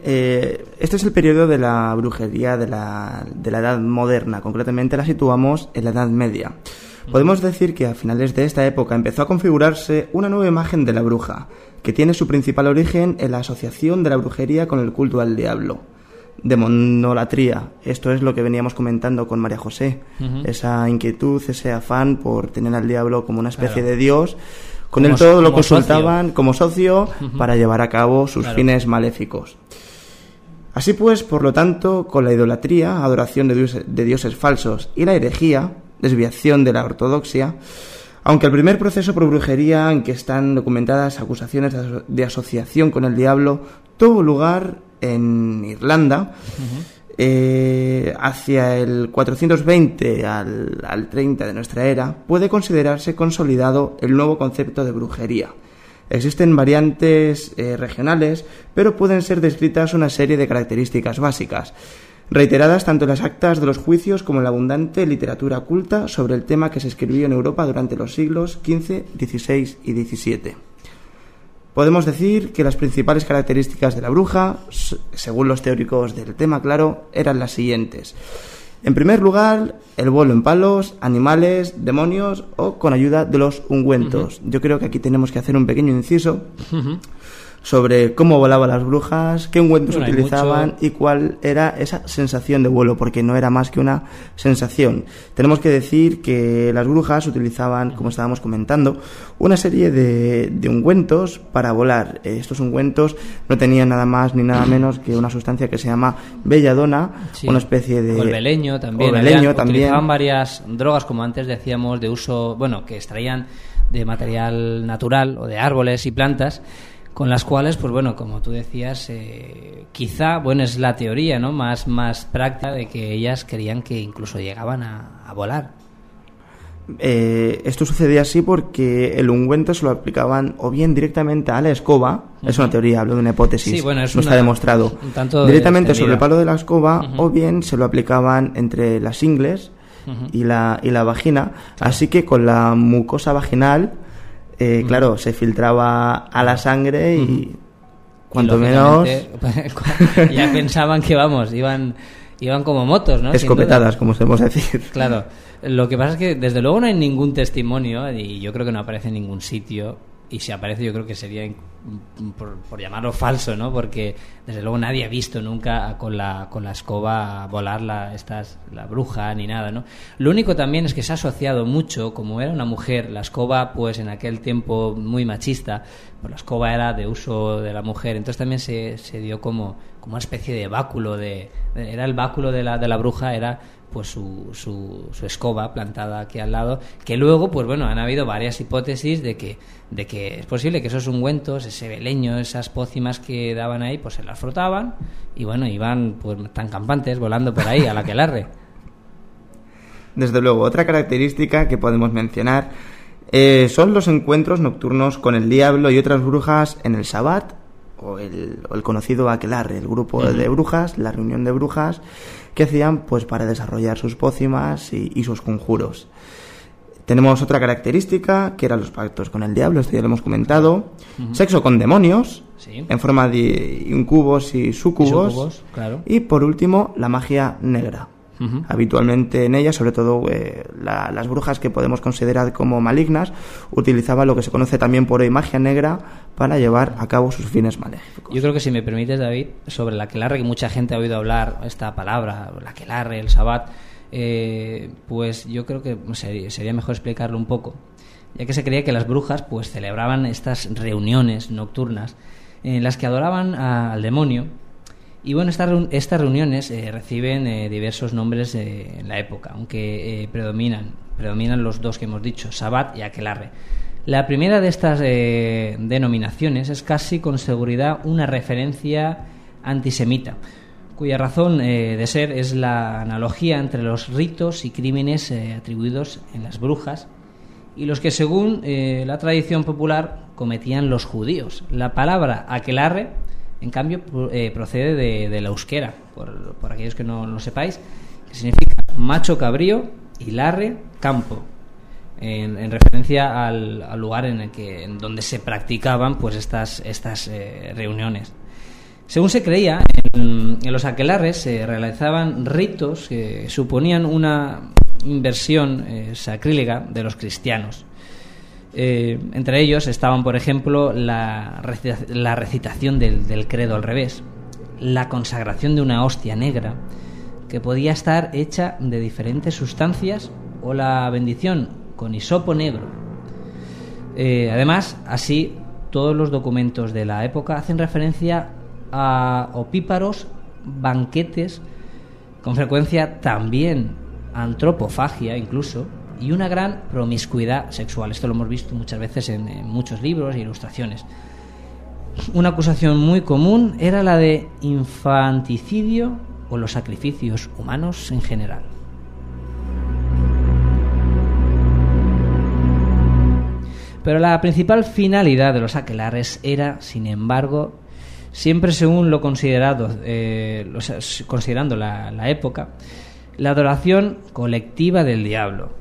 Eh, este es el periodo de la brujería de la, de la Edad Moderna, concretamente la situamos en la Edad Media. Podemos decir que a finales de esta época empezó a configurarse una nueva imagen de la bruja, que tiene su principal origen en la asociación de la brujería con el culto al diablo. Demonolatría, esto es lo que veníamos comentando con María José, esa inquietud, ese afán por tener al diablo como una especie Claro. de dios, con Como él todo lo socio. consultaban como socio para llevar a cabo sus Claro. fines maléficos. Así pues, por lo tanto, con la idolatría, adoración de dioses, de dioses falsos y la herejía, desviación de la ortodoxia, aunque el primer proceso por brujería en que están documentadas acusaciones de, aso- de asociación con el diablo tuvo lugar en Irlanda, eh, hacia el 420 al, al 30 de nuestra era, puede considerarse consolidado el nuevo concepto de brujería. Existen variantes eh, regionales, pero pueden ser descritas una serie de características básicas, reiteradas tanto en las actas de los juicios como en la abundante literatura culta sobre el tema que se escribió en Europa durante los siglos XV, XVI y XVII. Podemos decir que las principales características de la bruja, según los teóricos del tema, claro, eran las siguientes. En primer lugar, el vuelo en palos, animales, demonios o con ayuda de los ungüentos. Yo creo que aquí tenemos que hacer un pequeño inciso sobre cómo volaban las brujas, qué ungüentos Bueno, utilizaban mucho- y cuál era esa sensación de vuelo, porque no era más que una sensación. Tenemos que decir que las brujas utilizaban, como estábamos comentando, una serie de, de ungüentos para volar. Estos ungüentos no tenían nada más ni nada menos que una sustancia que se llama belladona, Sí. una especie de... O el beleño también. o beleño Habían- también. Utilizaban varias drogas, como antes decíamos, de uso, bueno, que extraían de material natural o de árboles y plantas, con las cuales, pues bueno, como tú decías, eh, quizá, bueno, es la teoría, ¿no? Más, más práctica de que ellas querían que incluso llegaban a, a volar. Eh, esto sucedía así porque el ungüento se lo aplicaban o bien directamente a la escoba, es una teoría, hablo de una hipótesis, Sí, bueno, es no está demostrado, tanto directamente sobre el palo de la escoba o bien se lo aplicaban entre las ingles y, la, y la vagina, así que con la mucosa vaginal, eh, claro, se filtraba a la sangre y cuanto Y, menos ya pensaban que, vamos, iban, iban como motos, ¿no? Escopetadas, como solemos decir. Claro, lo que pasa es que desde luego no hay ningún testimonio y yo creo que no aparece en ningún sitio y si aparece yo creo que sería por llamarlo falso, ¿no? Porque desde luego nadie ha visto nunca con la, con la escoba volar la, estas, la bruja ni nada, ¿no? Lo único también es que se ha asociado mucho, como era una mujer, la escoba pues en aquel tiempo muy machista, pues la escoba era de uso de la mujer, entonces también se, se dio como, como una especie de báculo de, era el báculo de la, de la bruja, era pues su, su, su escoba plantada aquí al lado, que luego, pues bueno, han habido varias hipótesis de que, de que es posible que esos ungüentos, ese beleño, esas pócimas que daban ahí, pues se las frotaban y bueno, iban pues tan campantes volando por ahí a la que larre. Desde luego, otra característica que podemos mencionar eh, son los encuentros nocturnos con el diablo y otras brujas en el Sabbat o el, o el conocido aquelarre, el grupo de brujas, la reunión de brujas que hacían pues para desarrollar sus pócimas y, y sus conjuros. Tenemos otra característica que eran los pactos con el diablo, esto ya lo hemos comentado, sexo con demonios Sí. en forma de incubos y sucubos, sucubos, claro. y por último la magia negra. Habitualmente en ella, sobre todo eh, la- las brujas que podemos considerar como malignas, utilizaban lo que se conoce también por hoy magia negra para llevar a cabo sus fines maléficos. Yo creo que si me permites, David, sobre la aquelarre, que mucha gente ha oído hablar esta palabra, la aquelarre, el sabbat, eh, pues yo creo que sería, sería mejor explicarlo un poco, ya que se creía que las brujas pues celebraban estas reuniones nocturnas en las que adoraban a- al demonio y bueno, reun- estas reuniones eh, reciben eh, diversos nombres eh, en la época, aunque predominan, predominan los dos que hemos dicho, Sabbat y Aquelarre. La primera de estas denominaciones es casi con seguridad una referencia antisemita, cuya razón de ser es la analogía entre los ritos y crímenes atribuidos en las brujas y los que según la tradición popular cometían los judíos. La palabra aquelarre, en cambio, eh, procede de, la euskera, por, aquellos que no lo sepáis, que significa macho cabrío y larre campo, en, en referencia al, lugar en el que en donde se practicaban pues estas estas eh, reuniones. Según se creía, en, en los aquelarres se realizaban ritos que suponían una inversión eh, sacrílega de los cristianos. Eh, entre ellos estaban, por ejemplo, la, recita- la recitación del, del credo al revés, la consagración de una hostia negra, que podía estar hecha de diferentes sustancias, o la bendición con hisopo negro. Eh, además, así, todos los documentos de la época hacen referencia a opíparos, banquetes, con frecuencia también antropofagia incluso, y una gran promiscuidad sexual. Esto lo hemos visto muchas veces en, muchos libros e ilustraciones. Una acusación muy común era la de infanticidio o los sacrificios humanos en general. Pero la principal finalidad de los aquelares era, sin embargo, siempre según lo considerado, eh, considerando la, época, la adoración colectiva del diablo.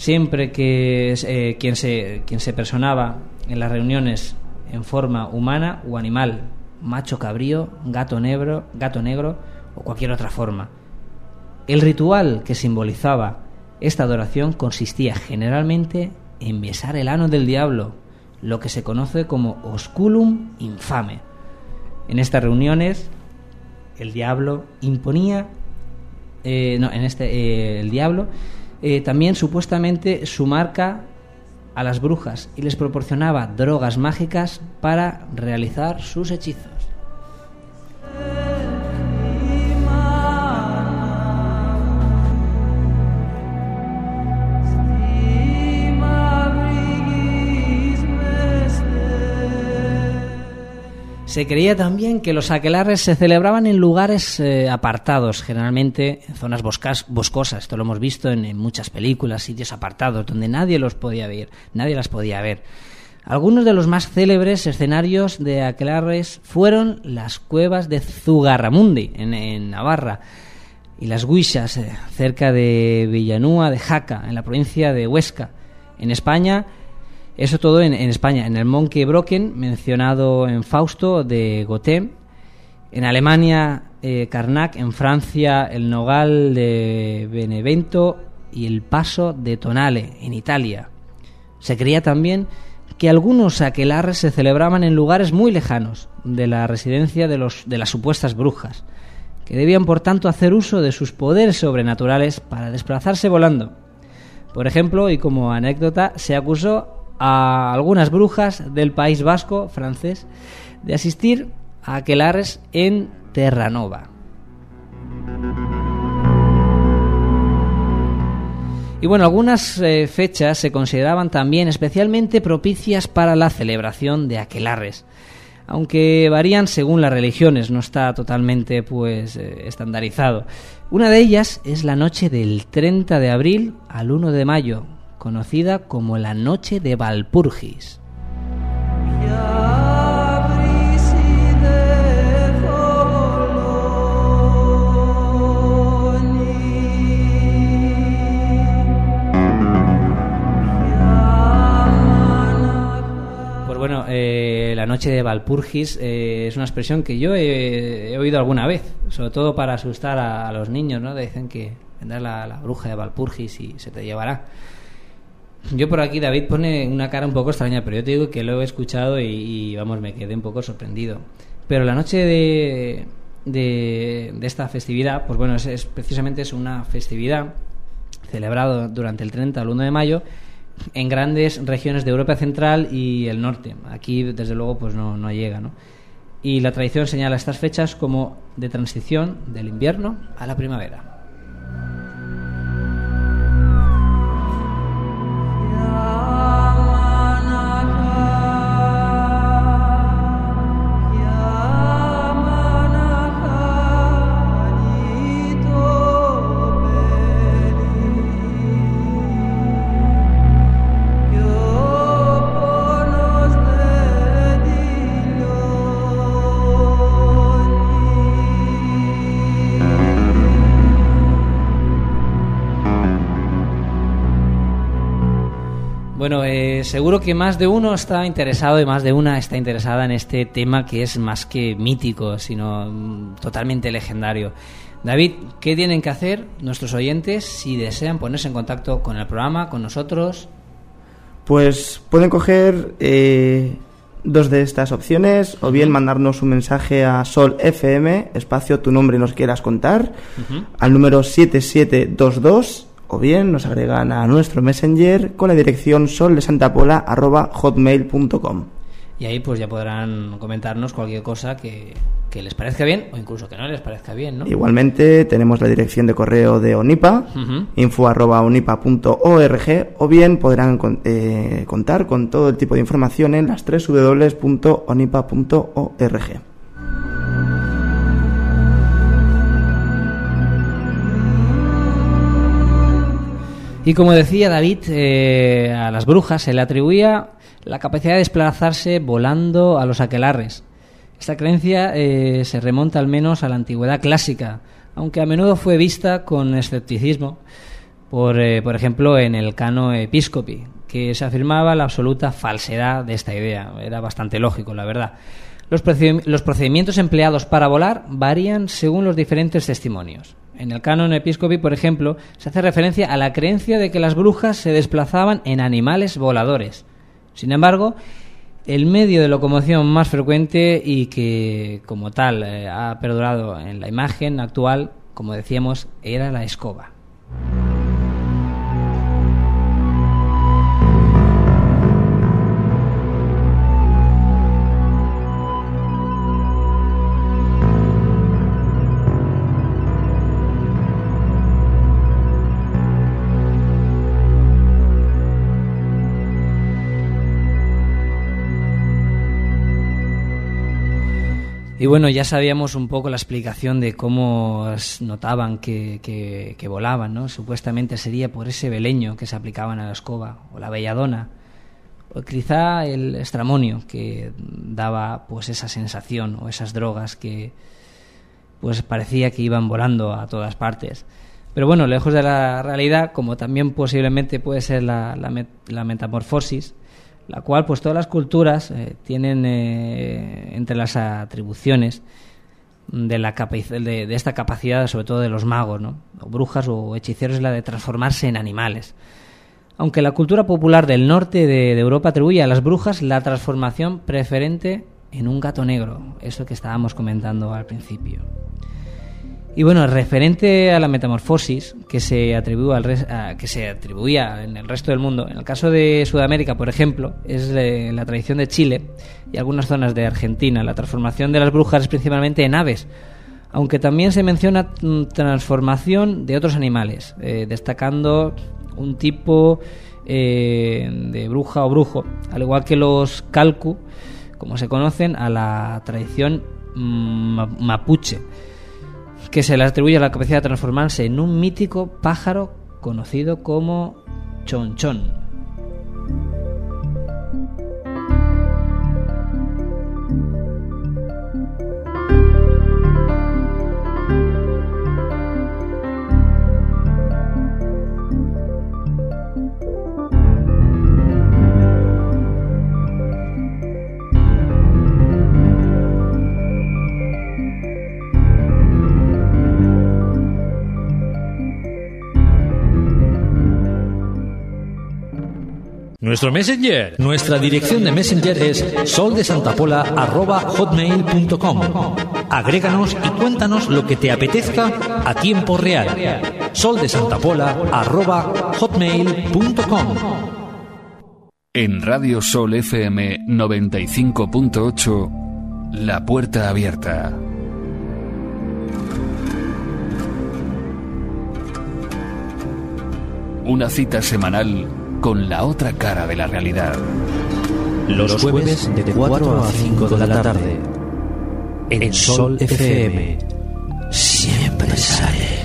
Siempre que eh, quien, se, quien se personaba en las reuniones en forma humana o animal, macho cabrío, gato negro, gato negro o cualquier otra forma. El ritual que simbolizaba esta adoración consistía generalmente en besar el ano del diablo, lo que se conoce como osculum infame. En estas reuniones, el diablo imponía, eh, no, en este, eh, el diablo eh, también supuestamente su marca a las brujas y les proporcionaba drogas mágicas para realizar sus hechizos. Se creía también que los aquelarres se celebraban en lugares eh, apartados, generalmente en zonas boscosas. Esto lo hemos visto en, muchas películas, sitios apartados, donde nadie los podía ver, nadie las podía ver. Algunos de los más célebres escenarios de aquelarres fueron las cuevas de Zugarramundi, en, Navarra, y las Guixas, eh, cerca de Villanúa de Jaca, en la provincia de Huesca. En España, eso todo en, España, en el Monkey Brocken, mencionado en Fausto de Goethe, en Alemania eh, Carnac, en Francia el Nogal de Benevento y el Paso de Tonale, en Italia. Se creía también que algunos aquelarres se celebraban en lugares muy lejanos de la residencia de, los, de las supuestas brujas, que debían por tanto hacer uso de sus poderes sobrenaturales para desplazarse volando. Por ejemplo, y como anécdota, se acusó a algunas brujas del País Vasco francés de asistir a aquelares en Terranova. Y bueno, algunas eh, fechas se consideraban también especialmente propicias para la celebración de aquelares, aunque varían según las religiones, no está totalmente pues eh, estandarizado. Una de ellas es la noche del 30 de abril al 1 de mayo, conocida como la Noche de Valpurgis. Pues bueno, eh, la noche de Valpurgis eh, es una expresión que yo he, oído alguna vez, sobre todo para asustar a, los niños, ¿no? Dicen que vendrá la, la, bruja de Valpurgis y se te llevará. Yo por aquí, David pone una cara un poco extraña, pero yo te digo que lo he escuchado y, vamos, me quedé un poco sorprendido. Pero la noche de, de, esta festividad, pues bueno, es, precisamente es una festividad celebrada durante el 30 al 1 de mayo en grandes regiones de Europa Central y el norte. Aquí, desde luego, pues no, no llega, ¿no? Y la tradición señala estas fechas como de transición del invierno a la primavera. Seguro que más de uno está interesado y más de una está interesada en este tema que es más que mítico, sino mm, totalmente legendario. David, ¿qué tienen que hacer nuestros oyentes si desean ponerse en contacto con el programa, con nosotros? Pues pueden coger eh, dos de estas opciones, o bien mandarnos un mensaje a Sol FM, espacio tu nombre nos quieras contar, al número 7722 o bien nos agregan a nuestro Messenger con la dirección soldesantapola.hotmail.com. Y ahí pues ya podrán comentarnos cualquier cosa que, les parezca bien o incluso que no les parezca bien, ¿no? Igualmente tenemos la dirección de correo de ONIPA, info.onipa.org o bien podrán eh, contar con todo el tipo de información en las www.onipa.org. Y como decía David, eh, a las brujas se le atribuía la capacidad de desplazarse volando a los aquelarres. Esta creencia eh, se remonta al menos a la antigüedad clásica, aunque a menudo fue vista con escepticismo, por, eh, por ejemplo en el cano episcopi, que se afirmaba la absoluta falsedad de esta idea. Era bastante lógico, la verdad. Los, procedi- los procedimientos empleados para volar varían según los diferentes testimonios. En el canon episcopi, por ejemplo, se hace referencia a la creencia de que las brujas se desplazaban en animales voladores. Sin embargo, el medio de locomoción más frecuente y que, como tal, eh, ha perdurado en la imagen actual, como decíamos, era la escoba. Y bueno, ya sabíamos un poco la explicación de cómo notaban que, que- volaban, ¿no? Supuestamente sería por ese beleño que se aplicaban a la escoba, o la belladona, o quizá el estramonio que daba pues esa sensación o esas drogas que pues parecía que iban volando a todas partes. Pero bueno, lejos de la realidad, como también posiblemente puede ser la, la metamorfosis, la cual pues todas las culturas eh, tienen eh, entre las atribuciones de, la de, esta capacidad, sobre todo de los magos, ¿no? o brujas o hechiceros, la de transformarse en animales. Aunque la cultura popular del norte de Europa atribuye a las brujas la transformación preferente en un gato negro, eso que estábamos comentando al principio. Y bueno, referente a la metamorfosis que se, al que se atribuía en el resto del mundo, en el caso de Sudamérica, por ejemplo, es la tradición de Chile y algunas zonas de Argentina. La transformación de las brujas es principalmente en aves, aunque también se menciona mm, transformación de otros animales, eh, destacando un tipo eh, de bruja o brujo, al igual que los calcu, como se conocen, a la tradición mm, ma- mapuche que se le atribuye la capacidad de transformarse en un mítico pájaro conocido como chonchón. Nuestro Messenger. Nuestra dirección de Messenger es soldesantapola.hotmail.com. Agréganos y cuéntanos lo que te apetezca a tiempo real. soldesantapola.hotmail.com. En Radio Sol FM 95.8, La Puerta Abierta. Una cita semanal con la otra cara de la realidad. Los jueves de 4 a 5 de la tarde. En Sol FM. Siempre sale.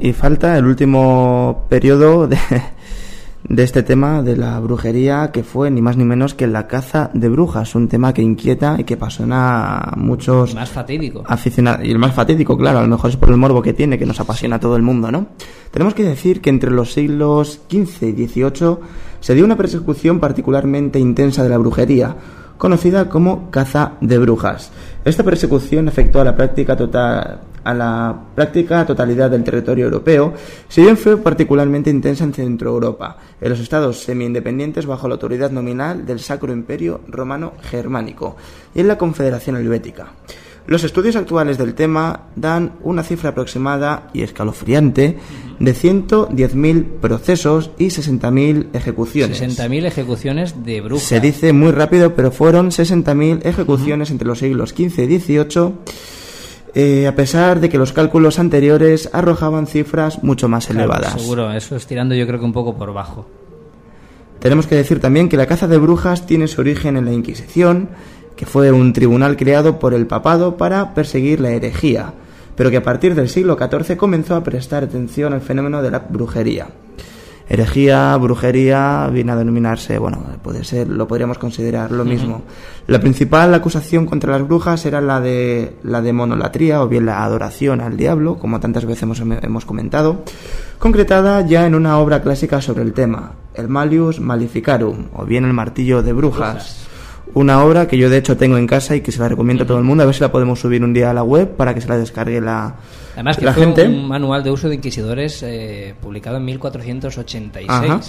Y falta el último periodo de, de este tema de la brujería, que fue ni más ni menos que la caza de brujas, un tema que inquieta y que apasiona a muchos más fatídico. aficionados. Y el más fatídico, claro, a lo mejor es por el morbo que tiene, que nos apasiona a todo el mundo, ¿no? Tenemos que decir que entre los siglos XV y XVIII se dio una persecución particularmente intensa de la brujería, conocida como caza de brujas. Esta persecución afectó a la práctica total a la práctica totalidad del territorio europeo, si bien fue particularmente intensa en Centro Europa, en los estados semi-independientes bajo la autoridad nominal del Sacro Imperio Romano Germánico y en la Confederación Helvética. Los estudios actuales del tema dan una cifra aproximada y escalofriante de 110.000 procesos y 60.000 ejecuciones. 60.000 ejecuciones de brujas. Se dice muy rápido, pero fueron 60.000 ejecuciones entre los siglos XV y XVIII, eh, a pesar de que los cálculos anteriores arrojaban cifras mucho más Claro, elevadas. seguro, eso es tirando yo creo que un poco por bajo. Tenemos que decir también que la caza de brujas tiene su origen en la Inquisición, que fue un tribunal creado por el papado para perseguir la herejía, pero que a partir del siglo XIV comenzó a prestar atención al fenómeno de la brujería. Herejía, brujería, viene a denominarse, bueno, puede ser, lo podríamos considerar lo mismo. La principal acusación contra las brujas era la de la de monolatría o bien la adoración al diablo, como tantas veces hemos, hemos comentado, concretada ya en una obra clásica sobre el tema, el Malius Maleficarum, o bien el martillo de brujas una obra que yo de hecho tengo en casa y que se la recomiendo a todo el mundo. A ver si la podemos subir un día a la web para que se la descargue la, Además que la fue gente. un manual de uso de inquisidores eh, publicado en 1486. Ajá.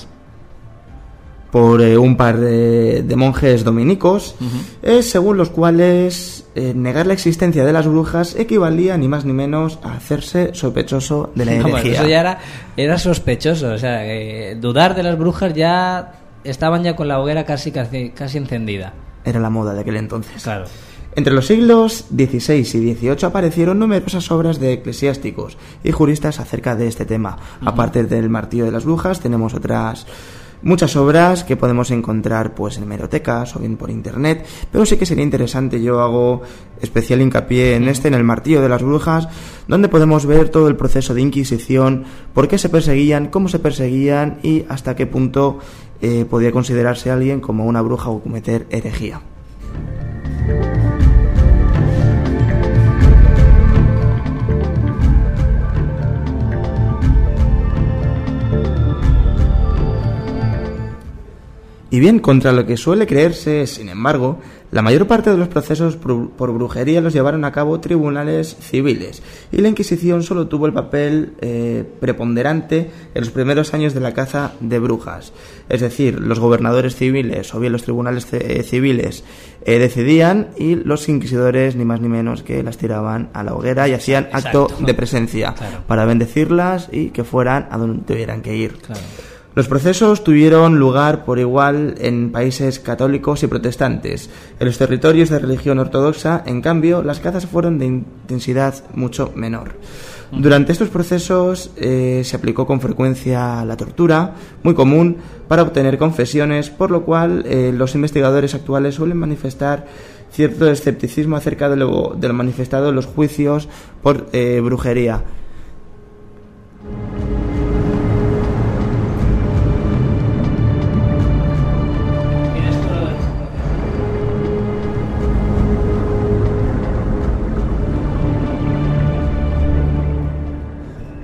por eh, un par de, de monjes dominicos, eh, según los cuales negar la existencia de las brujas equivalía ni más ni menos a hacerse sospechoso de la Vamos, herejía. eso ya era, era sospechoso. O sea, dudar de las brujas ya estaban ya con la hoguera casi, casi, casi encendida. Era la moda de aquel entonces. Claro. Entre los siglos XVI y XVIII aparecieron numerosas obras de eclesiásticos y juristas acerca de este tema. Aparte del martillo de las brujas, tenemos otras muchas obras que podemos encontrar pues en hemerotecas o bien por internet, pero sí que sería interesante, yo hago especial hincapié en este, en el martillo de las brujas, donde podemos ver todo el proceso de inquisición, por qué se perseguían, cómo se perseguían y hasta qué punto eh, podía considerarse alguien como una bruja o cometer herejía. Y bien, contra lo que suele creerse, sin embargo, la mayor parte de los procesos por brujería los llevaron a cabo tribunales civiles y la Inquisición solo tuvo el papel eh, preponderante en los primeros años de la caza de brujas. Es decir, los gobernadores civiles o bien los tribunales eh, civiles eh, decidían y los inquisidores ni más ni menos que las tiraban a la hoguera y hacían acto de presencia Claro. para bendecirlas y que fueran a donde tuvieran que ir. Claro. Los procesos tuvieron lugar por igual en países católicos y protestantes. En los territorios de religión ortodoxa, en cambio, las cazas fueron de intensidad mucho menor. Durante estos procesos eh, se aplicó con frecuencia la tortura, muy común, para obtener confesiones, por lo cual eh, los investigadores actuales suelen manifestar cierto escepticismo acerca de lo, de lo manifestado en los juicios por eh, brujería.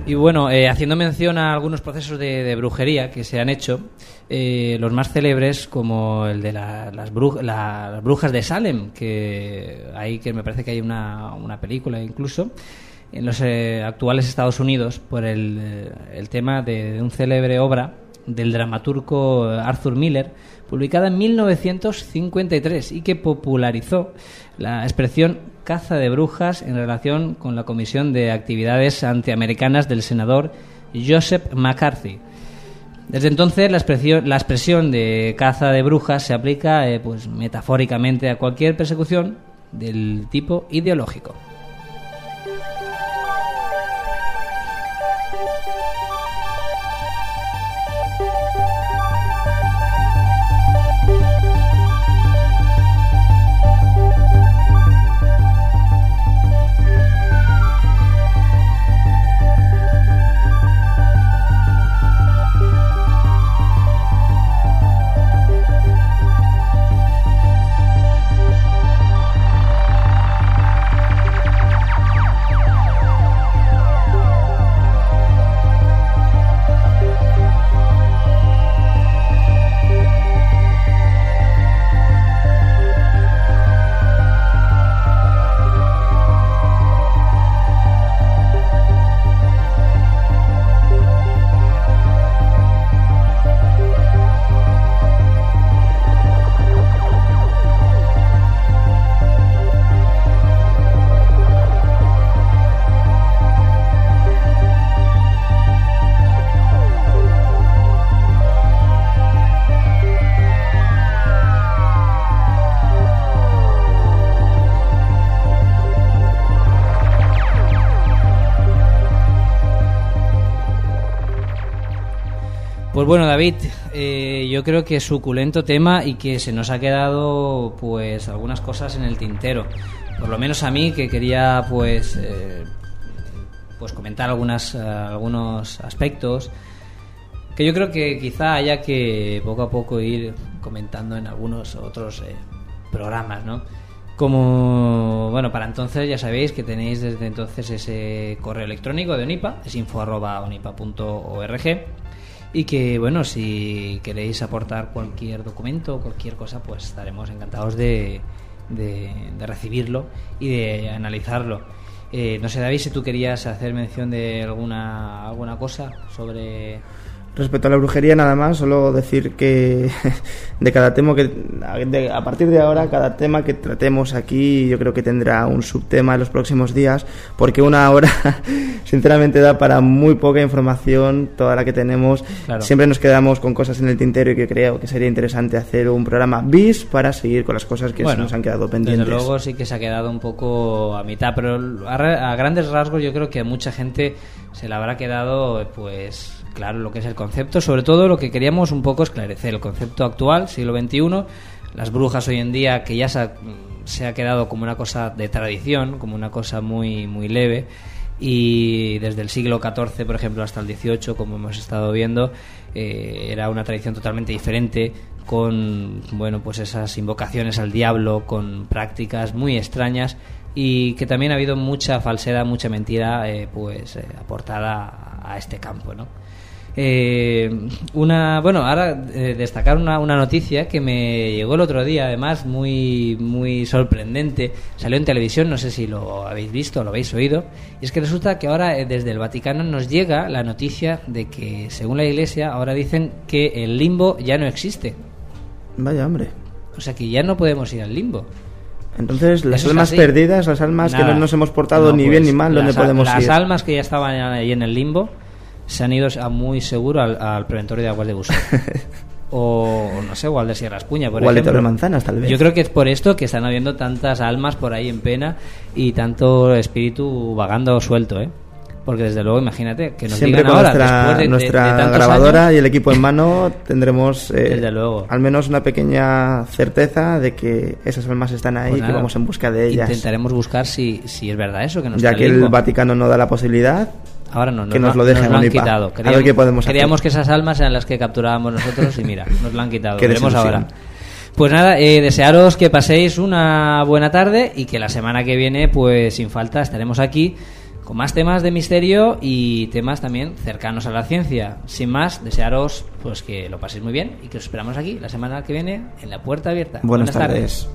Y bueno, eh, haciendo mención a algunos procesos de, brujería que se han hecho, eh, los más célebres como el de la- las, bru- la- brujas de Salem, que hay que me parece que hay una, una película incluso en los eh, actuales Estados Unidos por el, eh, el tema de, de un célebre obra del dramaturgo Arthur Miller, publicada en 1953 y que popularizó la expresión caza de brujas en relación con la Comisión de Actividades Antiamericanas del senador Joseph McCarthy. Desde entonces la expresión, la expresión de caza de brujas se aplica eh, pues, metafóricamente a cualquier persecución del tipo ideológico. David, eh, yo creo que suculento tema y que se nos ha quedado pues algunas cosas en el tintero. Por lo menos a mí que quería pues eh, pues comentar algunas eh, algunos aspectos que yo creo que quizá haya que poco a poco ir comentando en algunos otros programas, ¿no? Como, bueno, para entonces ya sabéis que tenéis desde entonces ese correo electrónico de ONIPA, es info.onipa.org y que, bueno, si queréis aportar cualquier documento cualquier cosa, pues estaremos encantados de, de, de recibirlo y de analizarlo. Eh, no sé, David, si tú querías hacer mención de alguna, alguna cosa sobre... Respecto a la brujería, nada más, solo decir que de cada tema que, de- a partir de ahora, cada tema que tratemos aquí, yo creo que tendrá un subtema en los próximos días, porque una hora, sinceramente, da para muy poca información, toda la que tenemos. Claro. Siempre nos quedamos con cosas en el tintero y que creo que sería interesante hacer un programa bis para seguir con las cosas que se nos han quedado pendientes. Desde luego sí que se ha quedado un poco a mitad, pero a, ra- a grandes rasgos yo creo que a mucha gente se le habrá quedado pues claro lo que es el concepto, sobre todo lo que queríamos un poco esclarecer, el concepto actual, siglo XXI, las brujas hoy en día que ya se ha, se ha quedado como una cosa de tradición, como una cosa muy, muy leve. Y desde el siglo XIV, por ejemplo, hasta el XVIII, como hemos estado viendo, eh, era una tradición totalmente diferente, con bueno, pues esas invocaciones al diablo, con prácticas muy extrañas y que también ha habido mucha falsedad, mucha mentira, eh, pues eh, aportada a, este campo, ¿no? Eh, una bueno ahora eh, destacar una, una noticia que me llegó el otro día además muy muy sorprendente. Salió en televisión no sé si lo habéis visto o lo habéis oído. Y es que resulta que ahora eh, desde el Vaticano nos llega la noticia de que según la Iglesia ahora dicen que el limbo ya no existe. Vaya, hombre. o sea que ya no podemos ir al limbo. Entonces, las Eso almas perdidas, las almas que no nos hemos portado No, ni pues, bien ni mal, ¿dónde las, podemos las ir? almas que ya estaban ahí en el limbo se han ido a muy seguro al, al preventorio de aguas de Busón. o no sé, o al de Sierra Espuña, por O al de ejemplo. Torremanzanas, tal vez. Yo creo que es por esto que están habiendo tantas almas por ahí en pena y tanto espíritu vagando suelto, ¿eh? Porque desde luego, imagínate, que nos Siempre digan con ahora, nuestra, de- de nuestra grabadora años, y el equipo en mano tendremos eh, Desde luego. al menos una pequeña certeza de que esas almas están ahí pues y que nada, vamos en busca de ellas. Intentaremos buscar si, si es verdad eso, que nos Ya que el Vaticano no da la posibilidad, Ahora no, que nos lo, lo dejen, nos lo han quitado. A ver qué podemos hacer. Queríamos que esas almas eran las que capturábamos nosotros y mira, nos lo han quitado. Qué Veremos ahora. Pues nada, eh, desearos que paséis una buena tarde y que la semana que viene, pues sin falta, estaremos aquí con más temas de misterio y temas también cercanos a la ciencia. Sin más, desearos pues que lo paséis muy bien y que os esperamos aquí la semana que viene en la puerta abierta. buenas, tardes.